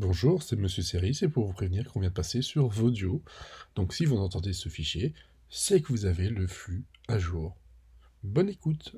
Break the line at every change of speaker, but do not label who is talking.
Bonjour, c'est Monsieur Seri, c'est pour vous prévenir qu'on vient de passer sur Vodio. Donc si vous entendez ce fichier, c'est que vous avez le flux à jour. Bonne écoute